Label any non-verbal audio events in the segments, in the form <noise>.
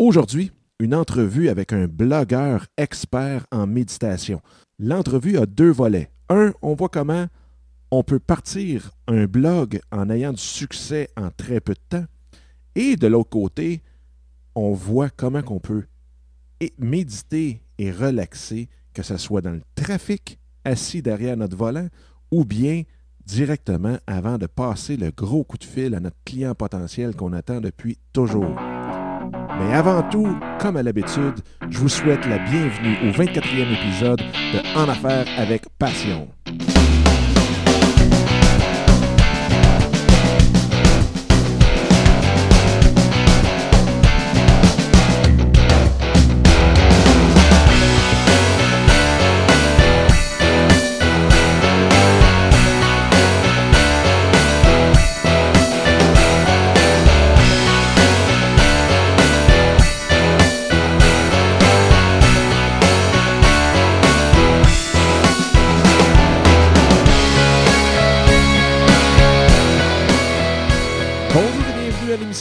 Aujourd'hui, une entrevue avec un blogueur expert en méditation. L'entrevue a deux volets. Un, on voit comment on peut partir un blog en ayant du succès en très peu de temps. Et de l'autre côté, on voit comment on peut méditer et relaxer, que ce soit dans le trafic, assis derrière notre volant, ou bien directement avant de passer le gros coup de fil à notre client potentiel qu'on attend depuis toujours. Mais avant tout, comme à l'habitude, je vous souhaite la bienvenue au 24e épisode de En affaires avec passion.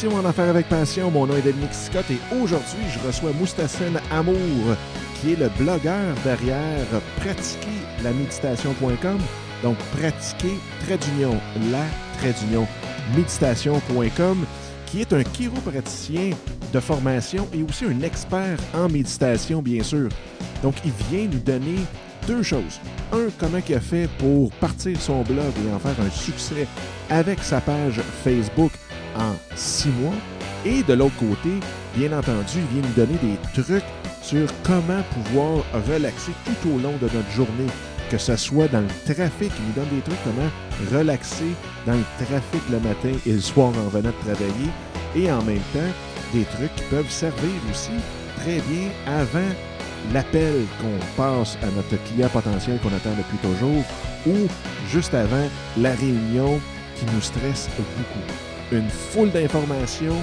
En Affaires avec Passion. Mon nom est Dominique Scott et aujourd'hui, je reçois Moustassine Amour, qui est le blogueur derrière pratiquer la méditation.com. Donc, pratiquer, trait d'union, la trait d'union, méditation.com, qui est un chiropraticien de formation et aussi un expert en méditation, bien sûr. Donc, il vient nous donner deux choses. Un, comment il a fait pour partir son blog et en faire un succès avec sa page Facebook six mois. Et de l'autre côté, bien entendu, il vient nous donner des trucs sur comment pouvoir relaxer tout au long de notre journée, que ce soit dans le trafic. Il nous donne des trucs comment relaxer dans le trafic le matin et le soir en venant de travailler. Et en même temps, des trucs qui peuvent servir aussi très bien avant l'appel qu'on passe à notre client potentiel qu'on attend depuis toujours ou juste avant la réunion qui nous stresse beaucoup une foule d'informations.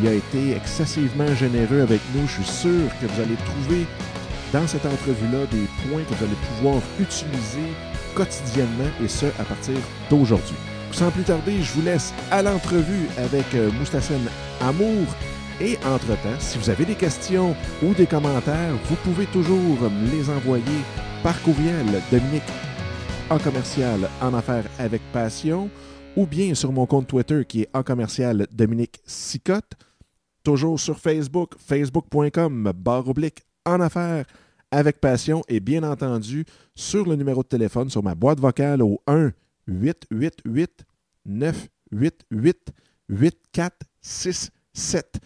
Il a été excessivement généreux avec nous. Je suis sûr que vous allez trouver dans cette entrevue-là des points que vous allez pouvoir utiliser quotidiennement et ce, à partir d'aujourd'hui. Sans plus tarder, je vous laisse à l'entrevue avec euh, Moustassine Amour. Et entre-temps, si vous avez des questions ou des commentaires, vous pouvez toujours me les envoyer par courriel Dominique en commercial en affaires avec passion ou bien sur mon compte Twitter qui est en commercial Dominique Sicotte. Toujours sur Facebook, facebook.com, barre oblique, en affaires avec passion et bien entendu sur le numéro de téléphone, sur ma boîte vocale au 1 888 988 8467.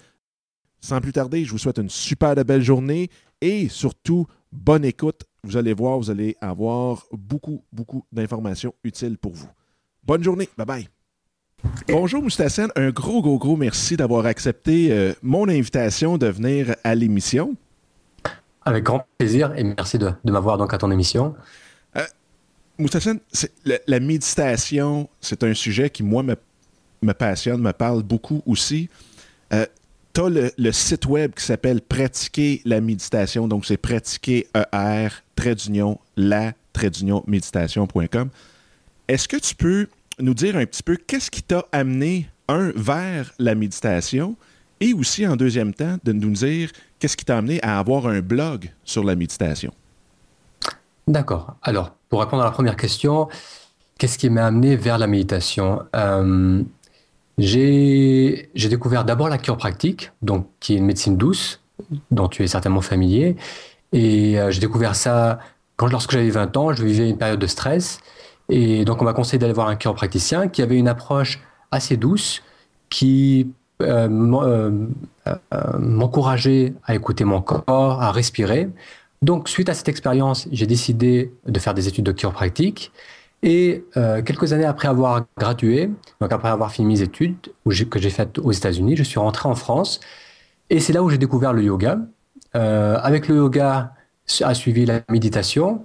Sans plus tarder, je vous souhaite une super belle journée et surtout bonne écoute. Vous allez voir, vous allez avoir beaucoup, beaucoup d'informations utiles pour vous. Bonne journée. Bye bye. Bonjour Moustassène, un gros, gros, gros merci d'avoir accepté euh, mon invitation de venir à l'émission. Avec grand plaisir et merci de, m'avoir donc à ton émission. Euh, Moustassène, la, méditation, c'est un sujet qui, moi, me, me, passionne, me parle beaucoup aussi. Euh, tu as le, site web qui s'appelle Pratiquer la méditation, donc c'est pratiquer ER, trait d'union, la, trait d'union, méditation.com. Est-ce que tu peux nous dire un petit peu qu'est-ce qui t'a amené, un, vers la méditation et aussi, en deuxième temps, de nous dire qu'est-ce qui t'a amené à avoir un blog sur la méditation? D'accord. Alors, pour répondre à la première question, qu'est-ce qui m'a amené vers la méditation? Euh, J'ai découvert d'abord la chiropractique, donc qui est une médecine douce, dont tu es certainement familier. Et euh, j'ai découvert ça lorsque j'avais 20 ans, je vivais une période de stress. Et donc, on m'a conseillé d'aller voir un chiropraticien qui avait une approche assez douce, qui euh, euh, euh, m'encourageait à écouter mon corps, à respirer. Donc, suite à cette expérience, j'ai décidé de faire des études de chiropractique. Et quelques années après avoir gradué, donc après avoir fini mes études que j'ai faites aux États-Unis, je suis rentré en France. Et c'est là où j'ai découvert le yoga. avec le yoga, a suivi la méditation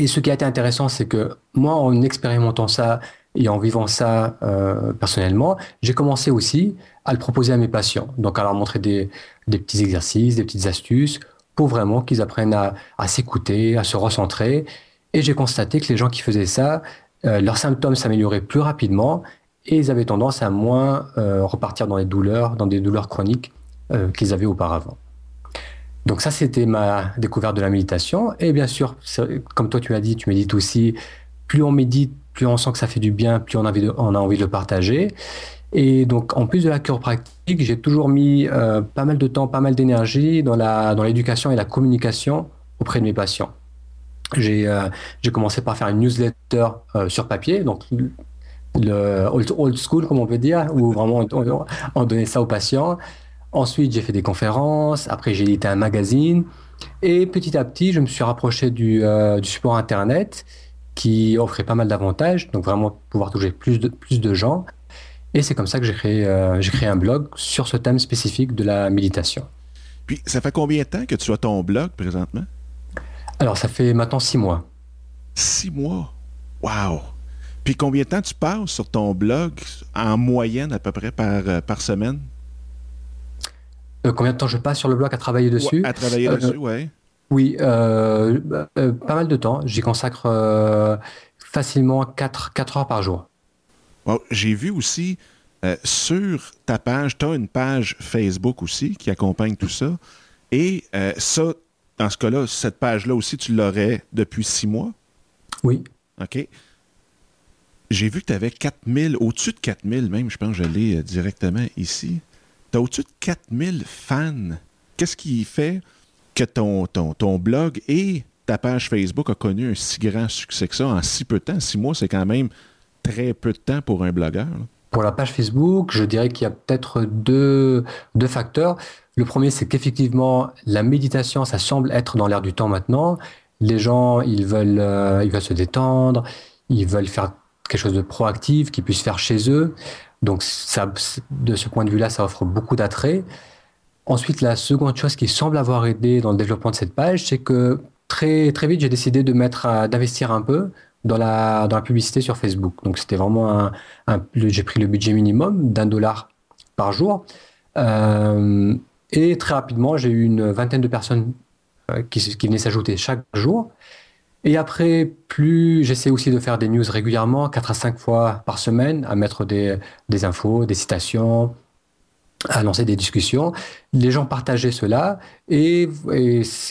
et ce qui a été intéressant, c'est que moi, en expérimentant ça et en vivant ça euh, personnellement, j'ai commencé aussi à le proposer à mes patients. Donc à leur montrer des, petits exercices, des petites astuces pour vraiment qu'ils apprennent à, s'écouter, à se recentrer. Et j'ai constaté que les gens qui faisaient ça, euh, leurs symptômes s'amélioraient plus rapidement et ils avaient tendance à moins euh, repartir dans les douleurs, dans des douleurs chroniques qu'ils avaient auparavant. Donc ça, c'était ma découverte de la méditation. Et bien sûr, comme toi tu m'as dit, tu médites aussi, plus on médite, plus on sent que ça fait du bien, plus on a envie de, le partager. Et donc, en plus de la chiropractique, j'ai toujours mis euh, pas mal de temps, pas mal d'énergie dans l'éducation et la communication auprès de mes patients. J'ai euh, commencé par faire une newsletter euh, sur papier, donc le old, school, comme on peut dire, où vraiment on, on donnait ça aux patients. Ensuite, j'ai fait des conférences. Après, j'ai édité un magazine. Et petit à petit, je me suis rapproché du, du support Internet qui offrait pas mal d'avantages. Donc, vraiment pouvoir toucher plus de, plus de gens. Et c'est comme ça que j'ai créé, euh, j'ai créé un blog sur ce thème spécifique de la méditation. Puis, ça fait combien de temps que tu as ton blog présentement? Alors, ça fait maintenant six mois. Six mois? Wow! Puis, combien de temps tu passes sur ton blog en moyenne à peu près par, euh, par semaine? Euh, combien de temps je passe sur le blog à travailler dessus? à travailler dessus, oui. Oui, pas mal de temps. J'y consacre facilement 4, 4 heures par jour. J'ai vu aussi euh, sur ta page, tu as une page Facebook aussi qui accompagne tout ça. Et euh, ça, dans ce cas-là, cette page-là aussi, tu l'aurais depuis six mois? Oui. OK. J'ai vu que tu avais 4000, au-dessus de 4000 même, je pense que je l'ai euh, directement ici. Tu as au-dessus de 4000 fans. Qu'est-ce qui fait que ton, ton, ton blog et ta page Facebook a connu un si grand succès que ça en si peu de temps? Six mois, c'est quand même très peu de temps pour un blogueur. Pour la page Facebook, je dirais qu'il y a peut-être deux, deux facteurs. Le premier, c'est qu'effectivement, la méditation, ça semble être dans l'air du temps maintenant. Les gens, ils veulent, euh, ils veulent se détendre, ils veulent faire quelque chose de proactif qu'ils puissent faire chez eux. Donc, de ce point de vue-là, ça offre beaucoup d'attrait. Ensuite, la seconde chose qui semble avoir aidé dans le développement de cette page, c'est que très, très vite, j'ai décidé mettre, d'investir un peu dans la, publicité sur Facebook. Donc c'était vraiment un, j'ai pris le budget minimum d'un dollar par jour. Euh, et très rapidement, j'ai eu une vingtaine de personnes euh, qui venaient s'ajouter chaque jour. Et après, plus j'essaie aussi de faire des news régulièrement, 4 à 5 fois par semaine, à mettre des, des infos, des citations, à lancer des discussions. Les gens partageaient cela et,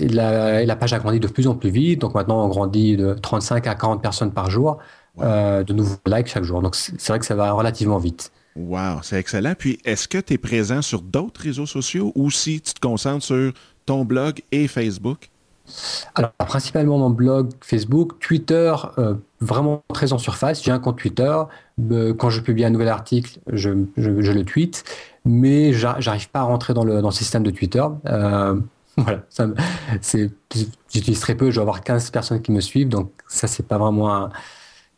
la, page a grandi de plus en plus vite. Donc maintenant, on grandit de 35 à 40 personnes par jour, euh, de nouveaux likes chaque jour. Donc c'est vrai que ça va relativement vite. Wow, c'est excellent. Puis est-ce que tu es présent sur d'autres réseaux sociaux ou si tu te concentres sur ton blog et Facebook? Alors, principalement mon blog, Facebook, Twitter, euh, vraiment très en surface. J'ai un compte Twitter. Euh, quand je publie un nouvel article, je, le tweet, mais j'arrive pas à rentrer dans le, système de Twitter. Euh, <laughs> j'utilise très peu. Je vais avoir 15 personnes qui me suivent, donc ça, c'est pas vraiment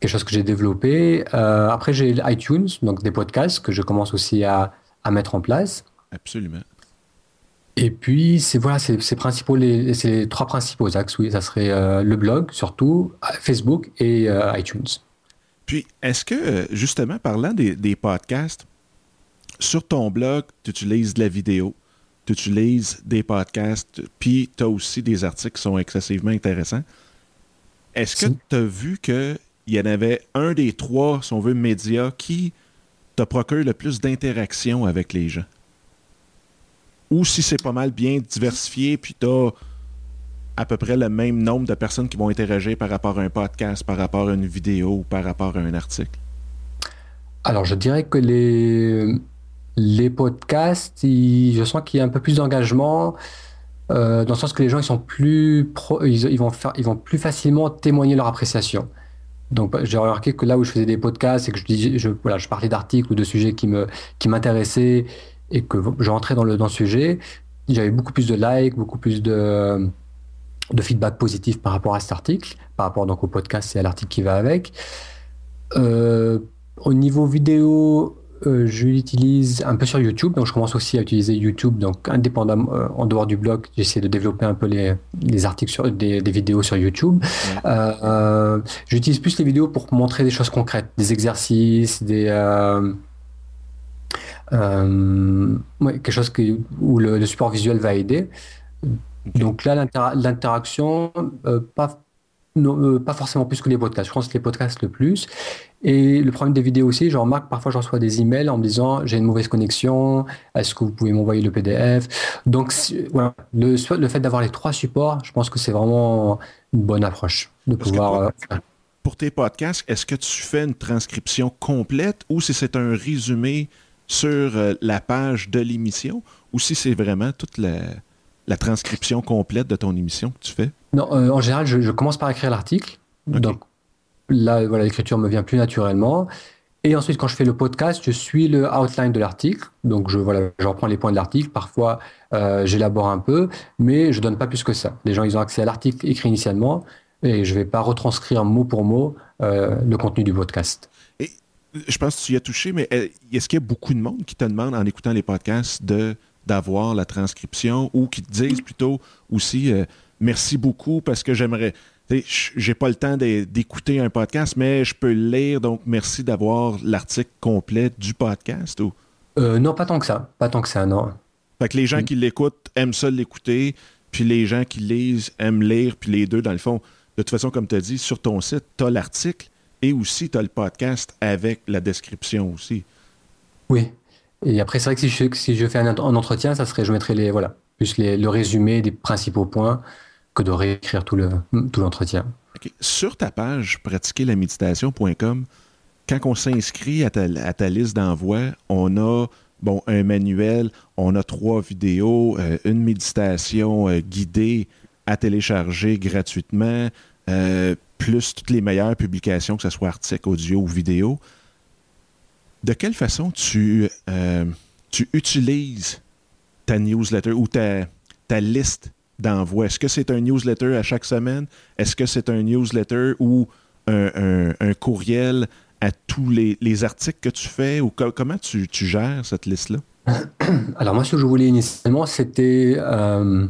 quelque chose que j'ai développé. après, j'ai iTunes, donc des podcasts que je commence aussi à, à mettre en place. Absolument. Et puis, c'est voilà, c'est principaux, les, les trois principaux axes. Oui, ça serait euh, le blog, surtout, Facebook et euh, iTunes. Puis, est-ce que, justement, parlant des, des, podcasts, sur ton blog, tu utilises de la vidéo, tu utilises des podcasts, puis tu as aussi des articles qui sont excessivement intéressants. Est-ce que tu as vu qu'il y en avait un des trois, si on veut, médias qui te procure le plus d'interaction avec les gens? Ou si c'est pas mal bien diversifié, puis tu as à peu près le même nombre de personnes qui vont interagir par rapport à un podcast, par rapport à une vidéo par rapport à un article? Alors, je dirais que les, les podcasts, je sens qu'il y a un peu plus d'engagement. Euh, dans le sens que les gens ils sont plus ils, vont faire, ils vont plus facilement témoigner leur appréciation. Donc j'ai remarqué que là où je faisais des podcasts et que je, je, voilà, je parlais d'articles ou de sujets qui me qui m'intéressaient et que je rentrais dans le, dans le sujet, j'avais beaucoup plus de likes, beaucoup plus de, de feedback positif par rapport à cet article, par rapport donc au podcast et à l'article qui va avec. Euh, au niveau vidéo, euh, je l'utilise un peu sur YouTube, donc je commence aussi à utiliser YouTube, donc indépendamment, euh, en dehors du blog, j'essaie de développer un peu les, les articles sur des, des, vidéos sur YouTube. J'utilise plus les vidéos pour montrer des choses concrètes, des exercices, des euh, quelque chose que, où le, support visuel va aider. Donc là, l'interaction, euh, pas, non, pas forcément plus que les podcasts. Je pense que les podcasts le plus. Et le problème des vidéos aussi, je remarque parfois je reçois des emails en me disant j'ai une mauvaise connexion, est-ce que vous pouvez m'envoyer le PDF Donc voilà, le, le fait d'avoir les trois supports, je pense que c'est vraiment une bonne approche de pouvoir. Pour, tes podcasts, est-ce que tu fais une transcription complète ou si c'est un résumé sur la page de l'émission ou si c'est vraiment toute la, la transcription complète de ton émission que tu fais? Non, euh, en général, je, commence par écrire l'article. Donc là, voilà, l'écriture me vient plus naturellement. Et ensuite, quand je fais le podcast, je suis le outline de l'article. Donc, je, voilà, je reprends les points de l'article. Parfois, euh, j'élabore un peu, mais je donne pas plus que ça. Les gens, ils ont accès à l'article écrit initialement et je vais pas retranscrire mot pour mot euh, le contenu du podcast. Et je pense que tu y as touché, mais est-ce qu'il y a beaucoup de monde qui te demande en écoutant les podcasts de d'avoir la transcription ou qui te disent plutôt aussi euh, merci beaucoup parce que j'aimerais. J'ai pas le temps d'écouter un podcast, mais je peux le lire, donc merci d'avoir l'article complet du podcast. Ou... Euh, non, pas tant que ça. Pas tant que ça, non. Fait que les gens mm. qui l'écoutent aiment ça l'écouter, puis les gens qui lisent aiment lire, puis les deux, dans le fond, de toute façon, comme tu as dit, sur ton site, tu as l'article et aussi tu as le podcast avec la description aussi. Oui, et après, c'est vrai que si je, si je fais un, entretien, ça serait, je mettrais les, voilà, plus les, le résumé des principaux points que de réécrire tout, le, tout l'entretien. Sur ta page pratiquerlaméditation.com, quand on s'inscrit à ta, à ta liste d'envoi, on a bon, un manuel, on a trois vidéos, euh, une méditation euh, guidée à télécharger gratuitement, euh, plus toutes les meilleures publications, que ce soit articles, audio ou vidéo de quelle façon tu, euh, tu utilises ta newsletter ou ta, ta liste d'envoi? Est-ce que c'est un newsletter à chaque semaine? Est-ce que c'est un newsletter ou un, courriel à tous les, articles que tu fais? Ou comment tu, gères cette liste-là? <coughs> Alors moi, ce que je voulais initialement, c'était euh,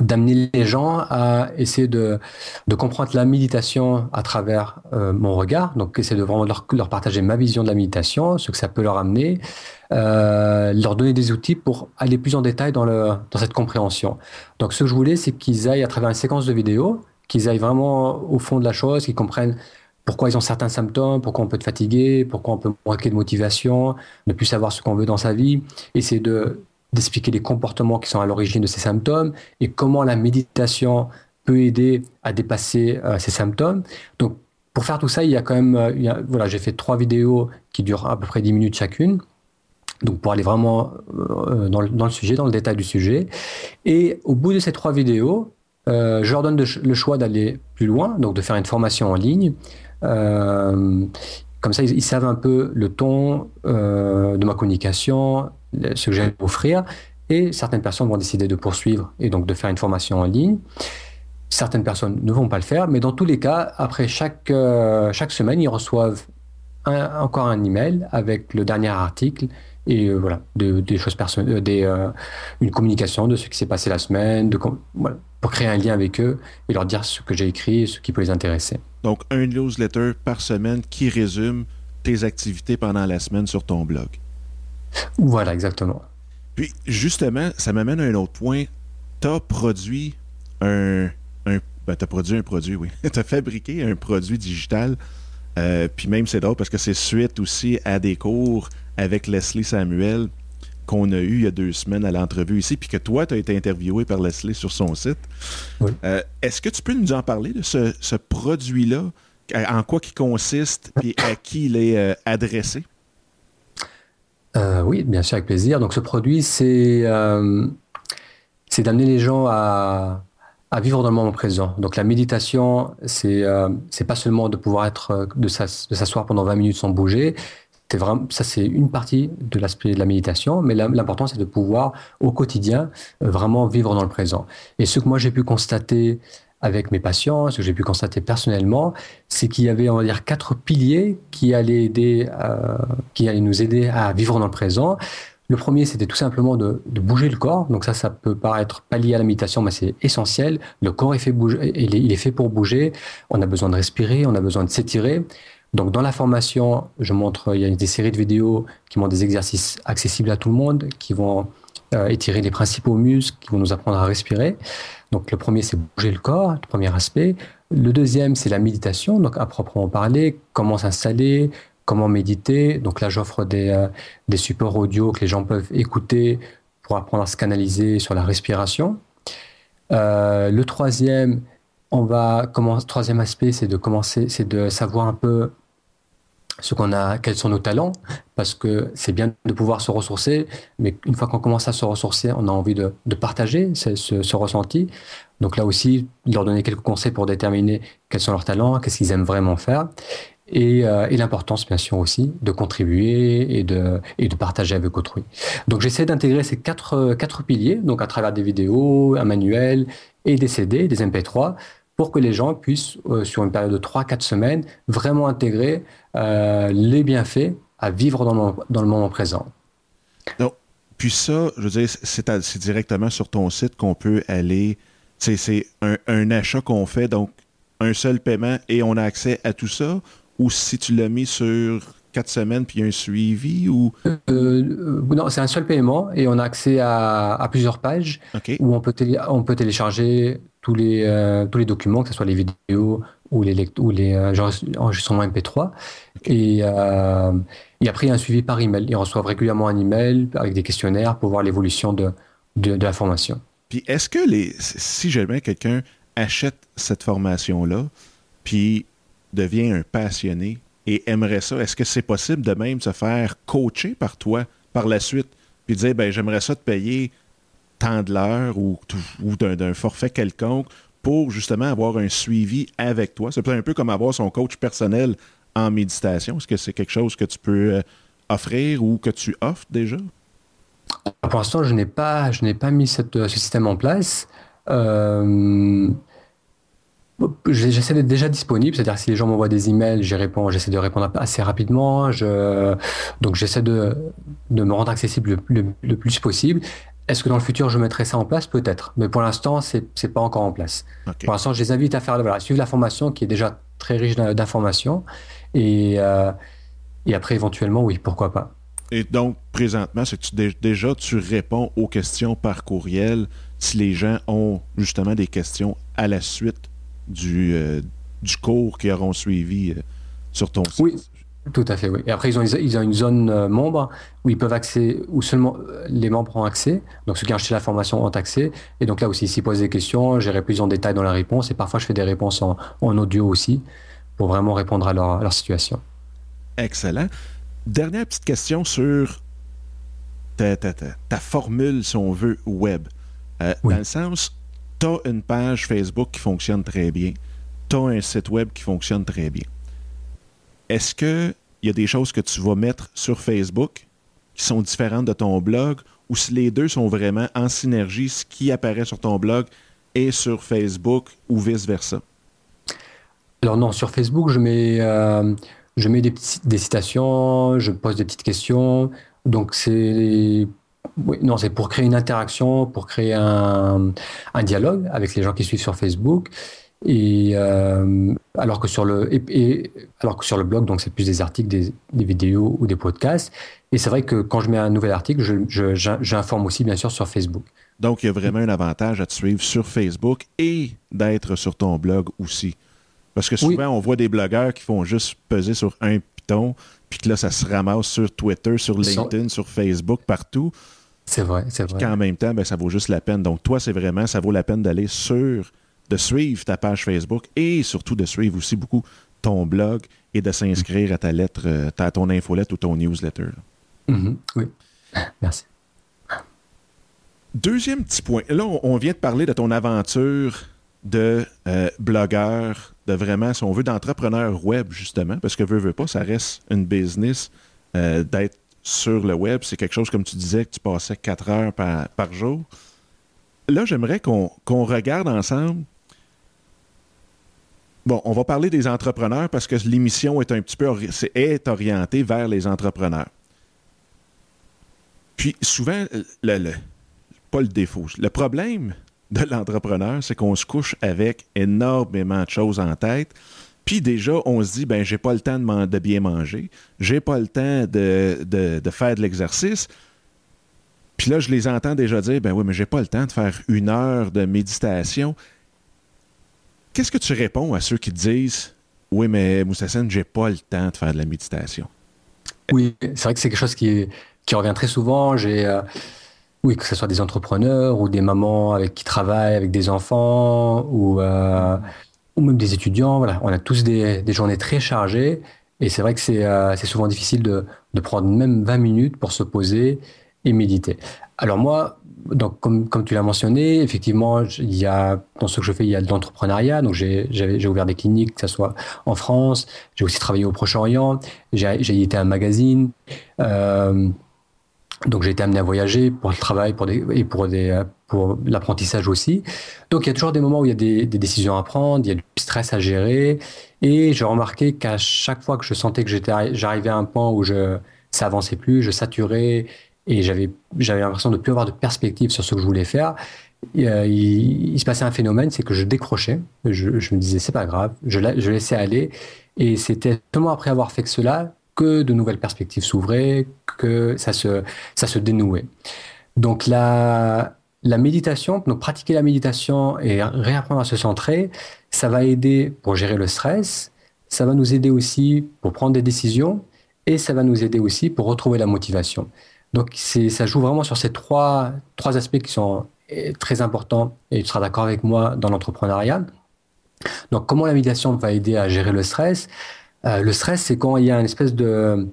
d'amener les gens à essayer de, de comprendre la méditation à travers euh, mon regard, donc essayer de vraiment leur, leur, partager ma vision de la méditation, ce que ça peut leur amener, euh, leur donner des outils pour aller plus en détail dans, le, dans cette compréhension. Donc ce que je voulais, c'est qu'ils aillent à travers une séquence de vidéos, qu'ils aillent vraiment au fond de la chose, qu'ils comprennent pourquoi ils ont certains symptômes, pourquoi on peut être fatigué, pourquoi on peut manquer de motivation, ne plus savoir ce qu'on veut dans sa vie, essayer de d'expliquer les comportements qui sont à l'origine de ces symptômes et comment la méditation peut aider à dépasser euh, ces symptômes. Donc, pour faire tout ça, il y a quand même, euh, voilà, j'ai fait trois vidéos qui durent à peu près 10 minutes chacune. Donc, pour aller vraiment euh, dans, le, sujet, dans le détail du sujet. Et au bout de ces trois vidéos, je leur donne le choix d'aller plus loin, donc de faire une formation en ligne. comme ça, ils, savent un peu le ton de ma communication, ce que j'allais offrir. Et certaines personnes vont décider de poursuivre et donc de faire une formation en ligne. Certaines personnes ne vont pas le faire, mais dans tous les cas, après chaque, euh, chaque semaine, ils reçoivent encore un email avec le dernier article et euh, voilà, des choses personnelles, euh, des, une communication de ce qui s'est passé la semaine, de, pour créer un lien avec eux et leur dire ce que j'ai écrit et ce qui peut les intéresser. Donc, un newsletter par semaine qui résume tes activités pendant la semaine sur ton blog. Voilà, exactement. Puis, justement, ça m'amène à un autre point. Tu as produit un. un ben, tu as produit un produit, oui. <laughs> tu as fabriqué un produit digital. Euh, puis même, c'est drôle parce que c'est suite aussi à des cours avec Leslie Samuel qu'on a eu il y a deux semaines à l'entrevue ici, puis que toi, tu as été interviewé par Leslie sur son site. Euh, est-ce que tu peux nous en parler de ce, ce produit-là? En quoi il consiste, puis à qui il est euh, adressé? Euh, oui, bien sûr, avec plaisir. Donc ce produit, c'est euh, d'amener les gens à, vivre dans le moment présent. Donc la méditation, c'est euh, pas seulement de pouvoir être de s'asseoir pendant 20 minutes sans bouger. Vraiment ça, c'est une partie de l'aspect de la méditation, mais l'important c'est de pouvoir au quotidien vraiment vivre dans le présent. Et ce que moi j'ai pu constater avec mes patients, ce que j'ai pu constater personnellement, c'est qu'il y avait, on va dire, quatre piliers qui allaient aider, euh, qui allaient nous aider à vivre dans le présent. Le premier, c'était tout simplement de, bouger le corps. Donc ça, ça peut paraître pas lié à la méditation, mais c'est essentiel. Le corps est fait bouger, il est, fait pour bouger. On a besoin de respirer, on a besoin de s'étirer. Donc dans la formation, je montre, il y a des séries de vidéos qui montrent des exercices accessibles à tout le monde, qui vont étirer les principaux muscles qui vont nous apprendre à respirer. Donc le premier, c'est bouger le corps, le premier aspect. Le deuxième, c'est la méditation, donc à proprement parler, comment s'installer, comment méditer. Donc là, j'offre des, des supports audio que les gens peuvent écouter pour apprendre à se canaliser sur la respiration. le troisième, on va. Troisième aspect, c'est de commencer, c'est de savoir un peu ce qu'on a, quels sont nos talents, parce que c'est bien de pouvoir se ressourcer, mais une fois qu'on commence à se ressourcer, on a envie de, partager ce, ressenti. Donc là aussi, leur donner quelques conseils pour déterminer quels sont leurs talents, qu'est-ce qu'ils aiment vraiment faire, et, euh, l'importance bien sûr aussi de contribuer et de, et de partager avec autrui. Donc j'essaie d'intégrer ces quatre, quatre piliers, donc à travers des vidéos, un manuel et des CD, des MP3, pour que les gens puissent, euh, sur une période de 3-4 semaines, vraiment intégrer euh, les bienfaits à vivre dans le, dans le moment présent. Donc, puis ça, je veux dire, c'est directement sur ton site qu'on peut aller. C'est un, un, achat qu'on fait, donc un seul paiement et on a accès à tout ça? Ou si tu l'as mis sur quatre semaines puis un suivi ou? Euh, Non, c'est un seul paiement et on a accès à, à plusieurs pages où on peut, on peut télécharger tous les, euh, tous les documents, que ce soit les vidéos ou les, ou les euh, enregistrements MP3. Et, euh, et, après, il y a un suivi par email. Ils reçoivent régulièrement un email avec des questionnaires pour voir l'évolution de, de, la formation. Puis est-ce que les, si jamais quelqu'un achète cette formation-là, puis devient un passionné et aimerait ça, est-ce que c'est possible de même se faire coacher par toi par la suite, puis dire, ben j'aimerais ça te payer l'heure ou, ou d'un forfait quelconque pour justement avoir un suivi avec toi. C'est un peu comme avoir son coach personnel en méditation. Est-ce que c'est quelque chose que tu peux euh, offrir ou que tu offres déjà? Pour l'instant, je n'ai pas, je n'ai pas mis cette, ce système en place. Euh, j'essaie d'être déjà disponible, c'est-à-dire si les gens m'envoient des emails, j'y réponds, j'essaie de répondre assez rapidement. Je, donc j'essaie de, me rendre accessible le plus possible. Est-ce que dans le futur, je mettrai ça en place? Peut-être. Mais pour l'instant, ce n'est pas encore en place. Pour l'instant, je les invite à faire, voilà, suivre la formation qui est déjà très riche d'informations. Et, euh, et après, éventuellement, oui, pourquoi pas. Et donc, présentement, c'est tu, déjà, tu réponds aux questions par courriel si les gens ont justement des questions à la suite du, euh, du cours qu'ils auront suivi euh, sur ton site? Oui, tout à fait, oui. Et après, ils ont, ils ont une zone euh, membre où ils peuvent accéder, où seulement euh, les membres ont accès. Donc, ceux qui ont acheté la formation ont accès. Et donc là aussi, s'ils posent des questions, j'irai plus en détail dans la réponse. Et parfois, je fais des réponses en, audio aussi pour vraiment répondre à leur, situation. Excellent. Dernière petite question sur ta, ta, formule, si on veut, web. Euh, dans le sens, tu as une page Facebook qui fonctionne très bien. Tu as un site web qui fonctionne très bien est-ce qu'il y a des choses que tu vas mettre sur Facebook qui sont différentes de ton blog ou si les deux sont vraiment en synergie, ce qui apparaît sur ton blog est sur Facebook ou vice-versa? Alors non, sur Facebook, je mets, euh, des, citations, je pose des petites questions. Donc c'est non, c'est pour créer une interaction, pour créer un, dialogue avec les gens qui suivent sur Facebook. Et euh, alors que sur le et, alors que sur le blog, donc c'est plus des articles, des, vidéos ou des podcasts. Et c'est vrai que quand je mets un nouvel article, j'informe aussi bien sûr sur Facebook. Donc il y a vraiment un avantage à te suivre sur Facebook et d'être sur ton blog aussi. Parce que souvent on voit des blogueurs qui font juste peser sur un piton, puis que là ça se ramasse sur Twitter, sur LinkedIn, sur Facebook, partout. C'est vrai, c'est vrai. Qu'en même temps, ben, ça vaut juste la peine. Donc toi, c'est vraiment, ça vaut la peine d'aller sur de suivre ta page Facebook et surtout de suivre aussi beaucoup ton blog et de s'inscrire à ta lettre, euh, à ton infolette ou ton newsletter. Mm-hmm. Oui. Merci. Deuxième petit point. Là, on vient de parler de ton aventure de euh, blogueur, de vraiment, si on veut, d'entrepreneur web, justement, parce que veut, veut pas, ça reste une business euh, d'être sur le web. C'est quelque chose, comme tu disais, que tu passais quatre heures par, par jour. Là, j'aimerais qu'on regarde ensemble Bon, on va parler des entrepreneurs parce que l'émission est un petit peu orientée vers les entrepreneurs. Puis souvent, le, pas le défaut, le problème de l'entrepreneur, c'est qu'on se couche avec énormément de choses en tête. Puis déjà, on se dit, ben j'ai pas le temps de, bien manger, j'ai pas le temps de, faire de l'exercice. Puis là, je les entends déjà dire, ben oui, mais j'ai pas le temps de faire une heure de méditation. Qu'est-ce que tu réponds à ceux qui te disent, oui, mais Moussassène, j'ai pas le temps de faire de la méditation? Oui, c'est vrai que c'est quelque chose qui, revient très souvent. J'ai, euh, oui, que ce soit des entrepreneurs ou des mamans avec qui travaillent avec des enfants ou, euh, même des étudiants. Voilà, on a tous des, journées très chargées et c'est vrai que c'est, euh, souvent difficile de, de prendre même 20 minutes pour se poser et méditer. Alors moi, donc comme, comme tu l'as mentionné, effectivement, il y a dans ce que je fais, il y a de l'entrepreneuriat. Donc j'ai, ouvert des cliniques, que ce soit en France. J'ai aussi travaillé au Proche-Orient. J'ai, été un magazine. Euh, donc j'ai été amené à voyager pour le travail pour des, et pour, pour l'apprentissage aussi. Donc il y a toujours des moments où il y a des, des décisions à prendre, il y a du stress à gérer. Et j'ai remarqué qu'à chaque fois que je sentais que j'arrivais à un point où je, ça avançait plus, je saturais et j'avais j'avais l'impression de plus avoir de perspective sur ce que je voulais faire. Euh, il, se passait un phénomène, c'est que je décrochais. Je, je me disais c'est pas grave, je, je laissais aller. Et c'était seulement après avoir fait que cela que de nouvelles perspectives s'ouvraient, que ça se ça se dénouait. Donc la la méditation, donc pratiquer la méditation et réapprendre à se centrer, ça va aider pour gérer le stress, ça va nous aider aussi pour prendre des décisions et ça va nous aider aussi pour retrouver la motivation. Donc ça joue vraiment sur ces trois, trois aspects qui sont eh, très importants, et tu seras d'accord avec moi, dans l'entrepreneuriat. Donc comment la méditation va aider à gérer le stress? Euh, Le stress, c'est quand il y a une espèce de,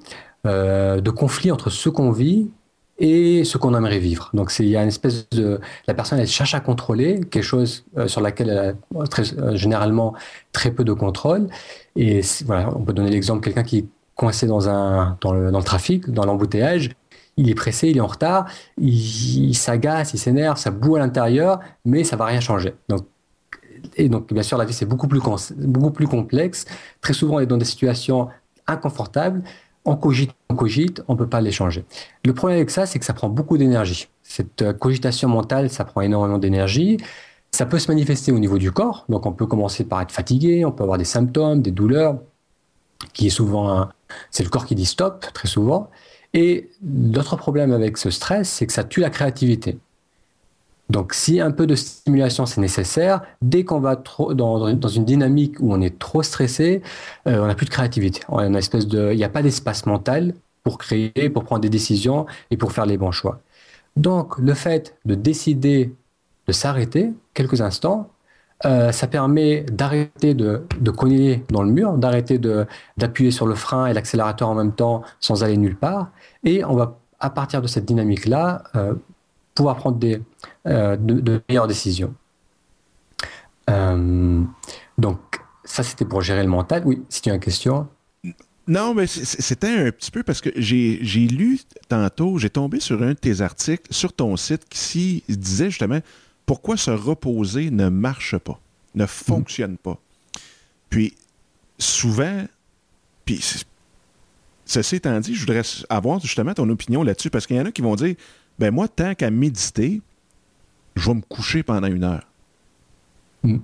euh, de conflit entre ce qu'on vit et ce qu'on aimerait vivre. Donc il y a une espèce de... La personne, elle cherche à contrôler quelque chose euh, sur laquelle elle a très, généralement très peu de contrôle. Et voilà, on peut donner l'exemple, quelqu'un qui est coincé dans, un, dans, le, dans le trafic, dans l'embouteillage, il est pressé, il est en retard, il, s'agace, il s'énerve, ça boue à l'intérieur, mais ça va rien changer. Donc, et donc, bien sûr, la vie, c'est beaucoup plus, beaucoup plus complexe. Très souvent, on est dans des situations inconfortables. On cogite, on cogite, on ne peut pas les changer. Le problème avec ça, c'est que ça prend beaucoup d'énergie. Cette euh, cogitation mentale, ça prend énormément d'énergie. Ça peut se manifester au niveau du corps. Donc, on peut commencer par être fatigué, on peut avoir des symptômes, des douleurs, qui est souvent, c'est le corps qui dit stop, très souvent. Et l'autre problème avec ce stress, c'est que ça tue la créativité. Donc, si un peu de stimulation c'est nécessaire, dès qu'on va trop dans, une dynamique où on est trop stressé, euh, on n'a plus de créativité. Il n'y a pas d'espace mental pour créer, pour prendre des décisions et pour faire les bons choix. Donc, le fait de décider de s'arrêter quelques instants, euh, ça permet d'arrêter de, de cogner dans le mur, d'arrêter d'appuyer sur le frein et l'accélérateur en même temps sans aller nulle part. Et on va, à partir de cette dynamique-là, euh, pouvoir prendre euh, de, meilleures décisions. donc, ça, c'était pour gérer le mental. Oui, si tu as une question. Non, mais c'était un petit peu parce que j'ai lu tantôt, j'ai tombé sur un de tes articles sur ton site qui disait justement pourquoi se reposer ne marche pas, ne fonctionne pas? Puis, souvent, puis ceci étant dit, je voudrais avoir justement ton opinion là-dessus, parce qu'il y en a qui vont dire, ben moi, tant qu'à méditer, je vais me coucher pendant une heure. Mm.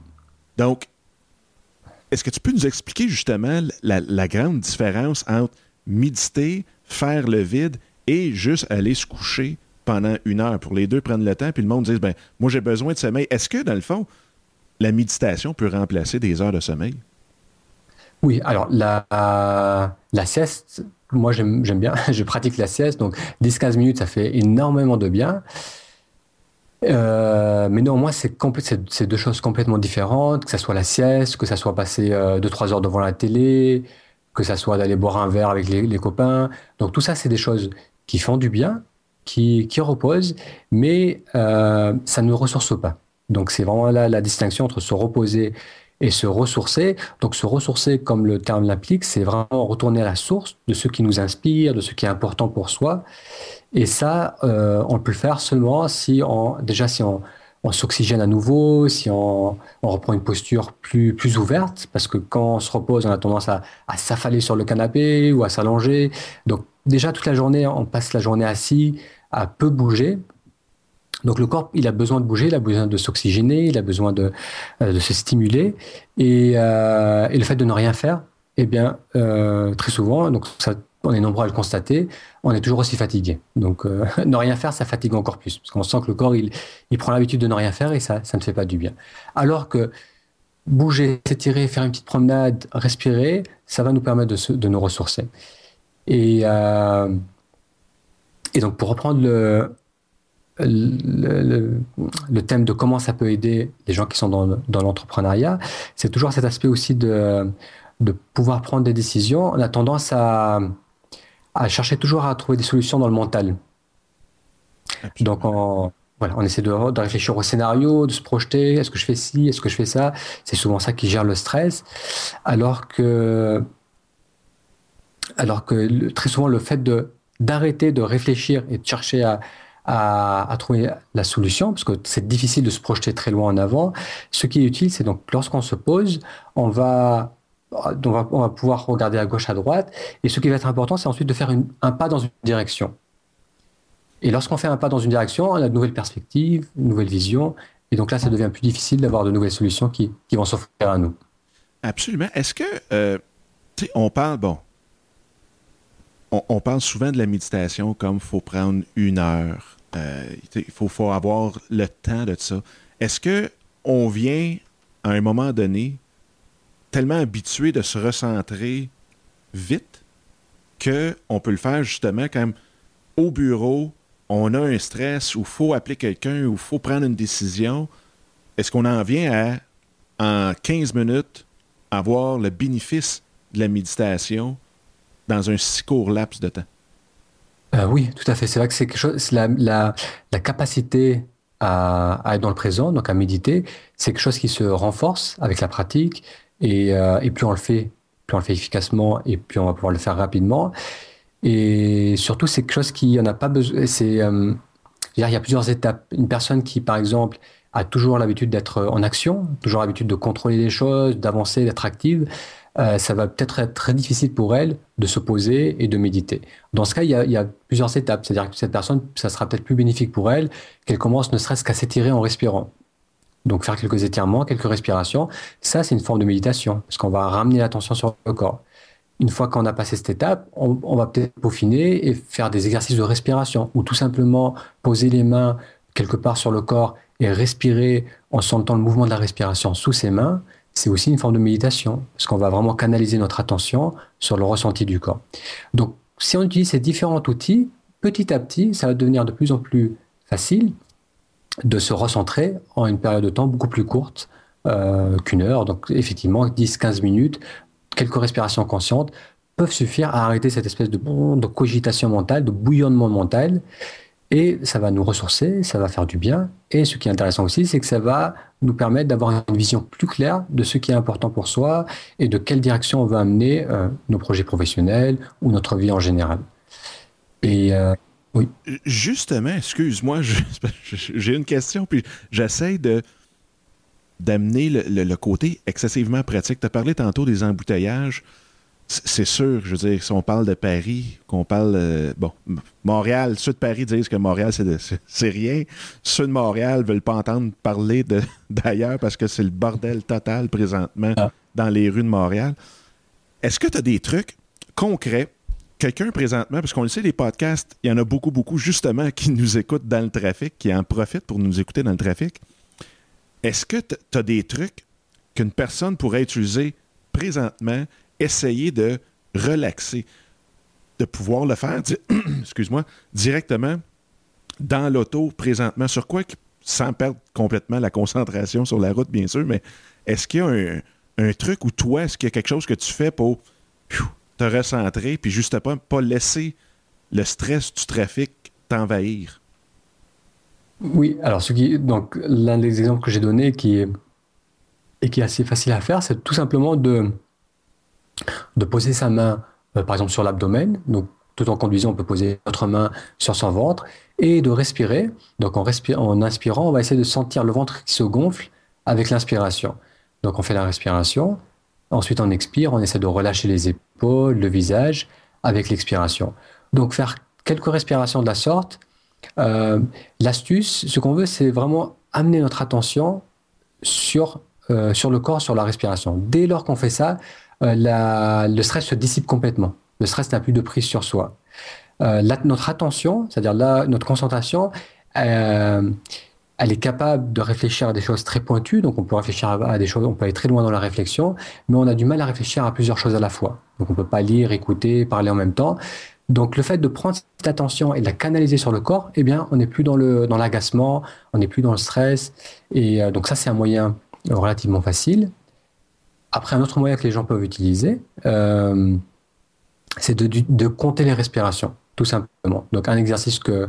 Donc, est-ce que tu peux nous expliquer justement la, la, grande différence entre méditer, faire le vide et juste aller se coucher pendant une heure pour les deux prendre le temps, puis le monde dit ben, moi j'ai besoin de sommeil. Est-ce que, dans le fond, la méditation peut remplacer des heures de sommeil? Oui, alors la, la sieste, moi j'aime bien, <laughs> je pratique la sieste, donc 10-15 minutes, ça fait énormément de bien. Euh, mais néanmoins, c'est deux choses complètement différentes, que ce soit la sieste, que ce soit passer 2-3 euh, heures devant la télé, que ce soit d'aller boire un verre avec les copains. Donc tout ça, c'est des choses qui font du bien, qui, repose, mais euh, ça ne ressource pas. Donc c'est vraiment là la distinction entre se reposer et se ressourcer. Donc se ressourcer, comme le terme l'implique, c'est vraiment retourner à la source de ce qui nous inspire, de ce qui est important pour soi. Et ça, euh, on peut le faire seulement si on, déjà si on, s'oxygène à nouveau, si on, reprend une posture plus, plus ouverte, parce que quand on se repose, on a tendance à s'affaler sur le canapé ou à s'allonger. Donc déjà toute la journée, on passe la journée assis, à peu bouger. Donc le corps, il a besoin de bouger, il a besoin de s'oxygéner, il a besoin de, euh, se stimuler. Et, euh, et, le fait de ne rien faire, eh bien, euh, très souvent, donc ça, on est nombreux à le constater, on est toujours aussi fatigué. Donc, <laughs> ne rien faire, ça fatigue encore plus, parce qu'on sent que le corps, il, prend l'habitude de ne rien faire et ça, ne fait pas du bien. Alors que bouger, s'étirer, faire une petite promenade, respirer, ça va nous permettre de, de nous ressourcer. Et, et donc, pour reprendre le, le, le, thème de comment ça peut aider les gens qui sont dans, dans l'entrepreneuriat, c'est toujours cet aspect aussi de, de pouvoir prendre des décisions. On a tendance à, à chercher toujours à trouver des solutions dans le mental. Donc, on, voilà, on essaie de, de, réfléchir au scénario, de se projeter. Est-ce que je fais ci? Est-ce que je fais ça? C'est souvent ça qui gère le stress. Alors que, alors que très souvent, le fait de d'arrêter de réfléchir et de chercher à, à, trouver la solution, parce que c'est difficile de se projeter très loin en avant. Ce qui est utile, c'est donc lorsqu'on se pose, on va, on va, pouvoir regarder à gauche, à droite, et ce qui va être important, c'est ensuite de faire un pas dans une direction. Et lorsqu'on fait un pas dans une direction, on a de nouvelles perspectives, une nouvelle vision, et donc là, ça devient plus difficile d'avoir de nouvelles solutions qui, qui vont s'offrir à nous. Absolument. Est-ce que, euh, on parle, bon, on, on, parle souvent de la méditation comme faut prendre une heure. Euh, il faut, avoir le temps de ça. Est-ce que on vient à un moment donné tellement habitué de se recentrer vite qu'on peut le faire justement même au bureau, on a un stress ou faut appeler quelqu'un ou faut prendre une décision. Est-ce qu'on en vient à, en 15 minutes, avoir le bénéfice de la méditation? Dans un si court laps de temps. Euh, oui, tout à fait. C'est vrai que c'est quelque chose, la, la, capacité à, à, être dans le présent, donc à méditer, c'est quelque chose qui se renforce avec la pratique et, euh, et plus on le fait, plus on le fait efficacement et plus on va pouvoir le faire rapidement. Et surtout, c'est quelque chose qui en a pas besoin. C'est, euh, il y a plusieurs étapes. Une personne qui, par exemple, a toujours l'habitude d'être en action, toujours l'habitude de contrôler les choses, d'avancer, d'être active, euh, ça va peut-être être très difficile pour elle de se poser et de méditer. Dans ce cas, il y a, plusieurs étapes. C'est-à-dire que cette personne, ça sera peut-être plus bénéfique pour elle qu'elle commence ne serait-ce qu'à s'étirer en respirant. Donc faire quelques étirements, quelques respirations, ça c'est une forme de méditation, parce qu'on va ramener l'attention sur le corps. Une fois qu'on a passé cette étape, on va peut-être peaufiner et faire des exercices de respiration, ou tout simplement poser les mains quelque part sur le corps et respirer en sentant le mouvement de la respiration sous ses mains, c'est aussi une forme de méditation, parce qu'on va vraiment canaliser notre attention sur le ressenti du corps. Donc, si on utilise ces différents outils, petit à petit, ça va devenir de plus en plus facile de se recentrer en une période de temps beaucoup plus courte euh, qu'une heure. Donc, effectivement, 10-15 minutes, quelques respirations conscientes peuvent suffire à arrêter cette espèce de, de cogitation mentale, de bouillonnement mental. Et ça va nous ressourcer, ça va faire du bien. Et ce qui est intéressant aussi, c'est que ça va nous permettre d'avoir une vision plus claire de ce qui est important pour soi et de quelle direction on veut amener euh, nos projets professionnels ou notre vie en général. Et euh, oui. Justement, excuse-moi, <laughs> j'ai une question, puis j'essaie d'amener le, le, le, côté excessivement pratique. Tu as parlé tantôt des embouteillages c'est sûr, je veux dire, si on parle de Paris, qu'on parle. Euh, bon, Montréal, ceux de Paris disent que Montréal, c'est rien. Ceux de Montréal veulent pas entendre parler <laughs> d'ailleurs parce que c'est le bordel total présentement ah. dans les rues de Montréal. Est-ce que tu as des trucs concrets? Quelqu'un présentement, parce qu'on le sait, les podcasts, il y en a beaucoup, beaucoup justement qui nous écoutent dans le trafic, qui en profitent pour nous écouter dans le trafic. Est-ce que tu as des trucs qu'une personne pourrait utiliser présentement essayer de relaxer, de pouvoir le faire, <clears throat> excuse-moi, directement dans l'auto présentement. Sur quoi, sans perdre complètement la concentration sur la route, bien sûr, mais est-ce qu'il y a un, truc ou toi, est-ce qu'il y a quelque chose que tu fais pour te recentrer, puis justement pas laisser le stress du trafic t'envahir? Oui, alors ce qui, donc l'un des exemples que j'ai donné qui est, et qui est assez facile à faire, c'est tout simplement de de poser sa main, euh, par exemple, sur l'abdomen. Donc, tout en conduisant, on peut poser notre main sur son ventre et de respirer. Donc, en, respire, inspirant, on va essayer de sentir le ventre qui se gonfle avec l'inspiration. Donc, on fait la respiration. Ensuite, on expire. On essaie de relâcher les épaules, le visage avec l'expiration. Donc, faire quelques respirations de la sorte. Euh, L'astuce, ce qu'on veut, c'est vraiment amener notre attention sur, euh, sur le corps, sur la respiration. Dès lors qu'on fait ça, la, le stress se dissipe complètement. Le stress n'a plus de prise sur soi. Euh, notre attention, c'est-à-dire notre concentration, euh, elle est capable de réfléchir à des choses très pointues. Donc, on peut réfléchir à, des choses, on peut aller très loin dans la réflexion, mais on a du mal à réfléchir à plusieurs choses à la fois. Donc, on peut pas lire, écouter, parler en même temps. Donc, le fait de prendre cette attention et de la canaliser sur le corps, eh bien, on n'est plus dans l'agacement, on n'est plus dans le stress. Et euh, donc, ça, c'est un moyen relativement facile. Après, un autre moyen que les gens peuvent utiliser, euh, c'est de, compter les respirations, tout simplement. Donc, un exercice que